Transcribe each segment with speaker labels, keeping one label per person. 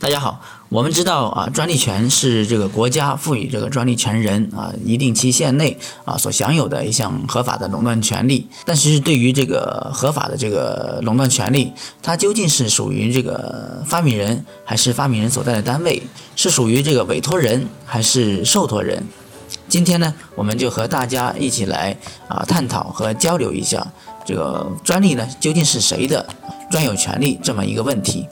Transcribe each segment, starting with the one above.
Speaker 1: 大家好，我们知道啊，专利权是这个国家赋予这个专利权人啊一定期限内啊所享有的一项合法的垄断权利。但是对于这个合法的这个垄断权利，它究竟是属于这个发明人，还是发明人所在的单位？是属于这个委托人，还是受托人？今天呢，我们就和大家一起来啊探讨和交流一下这个专利呢究竟是谁的专有权利这么一个问题。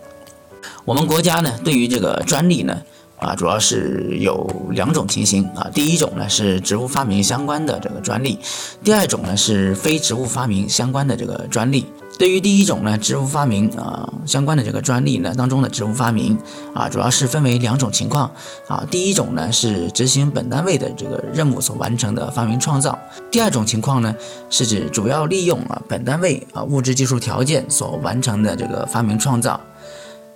Speaker 1: 我们国家呢，对于这个专利呢，啊，主要是有两种情形啊。第一种呢是植物发明相关的这个专利，第二种呢是非植物发明相关的这个专利。对于第一种呢，植物发明啊相关的这个专利呢当中的植物发明啊，主要是分为两种情况啊。第一种呢是执行本单位的这个任务所完成的发明创造，第二种情况呢是指主要利用啊本单位啊物质技术条件所完成的这个发明创造。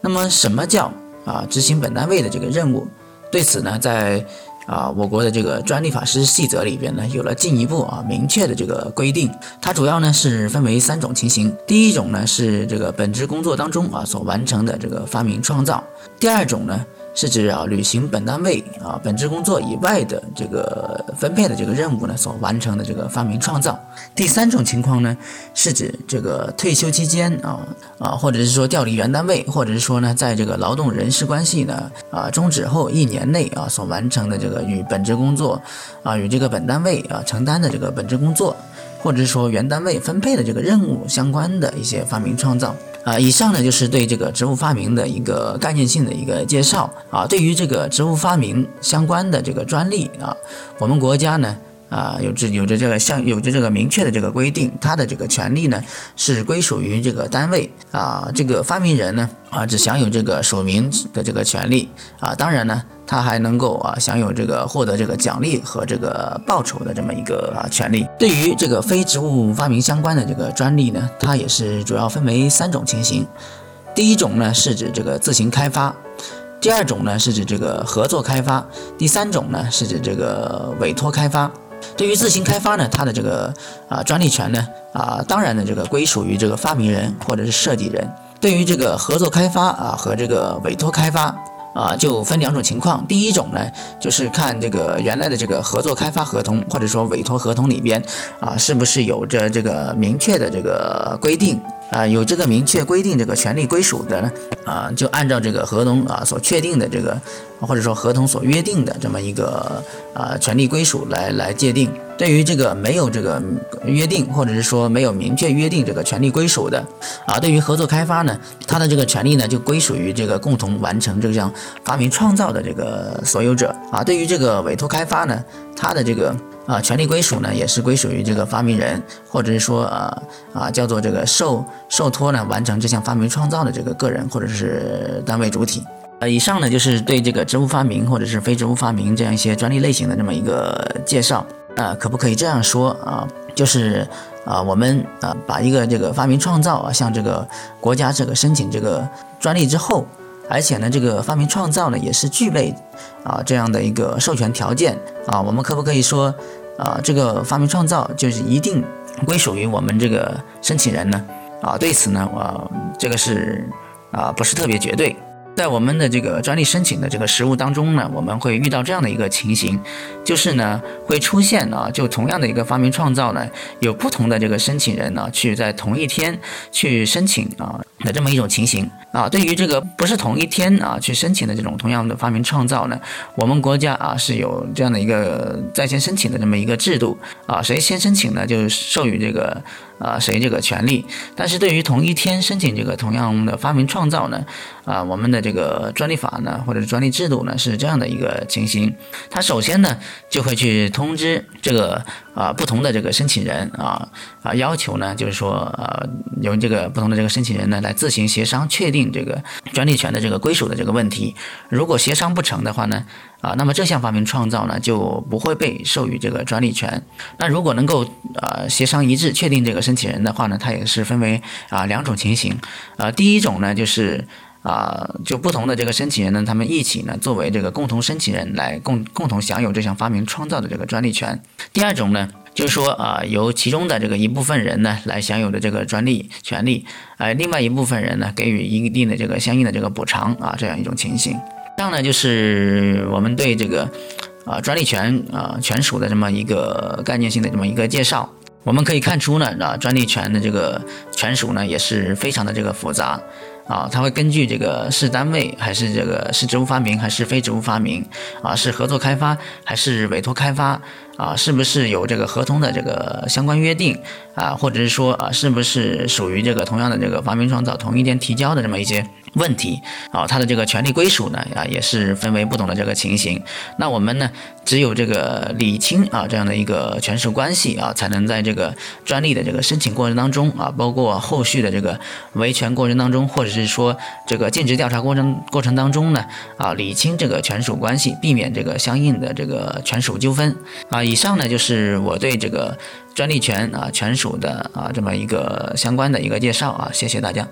Speaker 1: 那么，什么叫啊执行本单位的这个任务？对此呢，在啊我国的这个专利法实施细则里边呢，有了进一步啊明确的这个规定。它主要呢是分为三种情形：第一种呢是这个本职工作当中啊所完成的这个发明创造；第二种呢。是指啊，履行本单位啊本职工作以外的这个分配的这个任务呢，所完成的这个发明创造。第三种情况呢，是指这个退休期间啊啊，或者是说调离原单位，或者是说呢，在这个劳动人事关系呢啊终止后一年内啊所完成的这个与本职工作啊与这个本单位啊承担的这个本职工作，或者是说原单位分配的这个任务相关的一些发明创造。啊，以上呢就是对这个植物发明的一个概念性的一个介绍啊。对于这个植物发明相关的这个专利啊，我们国家呢啊有这有着这个相有着这个明确的这个规定，它的这个权利呢是归属于这个单位啊，这个发明人呢啊只享有这个署名的这个权利啊，当然呢。他还能够啊享有这个获得这个奖励和这个报酬的这么一个啊权利。对于这个非植物发明相关的这个专利呢，它也是主要分为三种情形。第一种呢是指这个自行开发，第二种呢是指这个合作开发，第三种呢是指这个委托开发。对于自行开发呢，它的这个啊专利权呢啊当然呢这个归属于这个发明人或者是设计人。对于这个合作开发啊和这个委托开发。啊，就分两种情况。第一种呢，就是看这个原来的这个合作开发合同或者说委托合同里边啊，是不是有着这个明确的这个规定啊，有这个明确规定这个权利归属的呢啊，就按照这个合同啊所确定的这个。或者说合同所约定的这么一个啊权利归属来来界定，对于这个没有这个约定，或者是说没有明确约定这个权利归属的啊，对于合作开发呢，它的这个权利呢就归属于这个共同完成这项发明创造的这个所有者啊。对于这个委托开发呢，它的这个啊权利归属呢也是归属于这个发明人，或者是说啊啊叫做这个受受托呢完成这项发明创造的这个个人或者是单位主体。呃，以上呢就是对这个植物发明或者是非植物发明这样一些专利类型的这么一个介绍。啊，可不可以这样说啊？就是啊，我们啊把一个这个发明创造啊向这个国家这个申请这个专利之后，而且呢这个发明创造呢也是具备啊这样的一个授权条件啊，我们可不可以说啊这个发明创造就是一定归属于我们这个申请人呢？啊，对此呢，我这个是啊不是特别绝对。在我们的这个专利申请的这个实务当中呢，我们会遇到这样的一个情形，就是呢会出现啊，就同样的一个发明创造呢，有不同的这个申请人呢，去在同一天去申请啊的这么一种情形啊。对于这个不是同一天啊去申请的这种同样的发明创造呢，我们国家啊是有这样的一个在线申请的这么一个制度啊，谁先申请呢，就授予这个。啊，谁这个权利？但是对于同一天申请这个同样的发明创造呢，啊，我们的这个专利法呢，或者是专利制度呢，是这样的一个情形。它首先呢，就会去通知这个啊不同的这个申请人啊啊，要求呢，就是说呃，由这个不同的这个申请人呢，来自行协商确定这个专利权的这个归属的这个问题。如果协商不成的话呢？啊，那么这项发明创造呢就不会被授予这个专利权。那如果能够呃协商一致确定这个申请人的话呢，它也是分为啊两种情形。呃，第一种呢就是啊就不同的这个申请人呢，他们一起呢作为这个共同申请人来共共同享有这项发明创造的这个专利权。第二种呢就是说啊，由其中的这个一部分人呢来享有的这个专利权利，呃，另外一部分人呢给予一定的这个相应的这个补偿啊，这样一种情形。这样呢，就是我们对这个啊专利权啊权属的这么一个概念性的这么一个介绍。我们可以看出呢，啊专利权的这个权属呢也是非常的这个复杂。啊，它会根据这个是单位还是这个是职务发明还是非职务发明啊，是合作开发还是委托开发啊，是不是有这个合同的这个相关约定啊，或者是说啊，是不是属于这个同样的这个发明创造同一天提交的这么一些问题啊，它的这个权利归属呢啊，也是分为不同的这个情形。那我们呢，只有这个理清啊这样的一个权属关系啊，才能在这个专利的这个申请过程当中啊，包括后续的这个维权过程当中，或者是说这个尽职调查过程过程当中呢，啊，理清这个权属关系，避免这个相应的这个权属纠纷啊。以上呢就是我对这个专利权啊权属的啊这么一个相关的一个介绍啊，谢谢大家。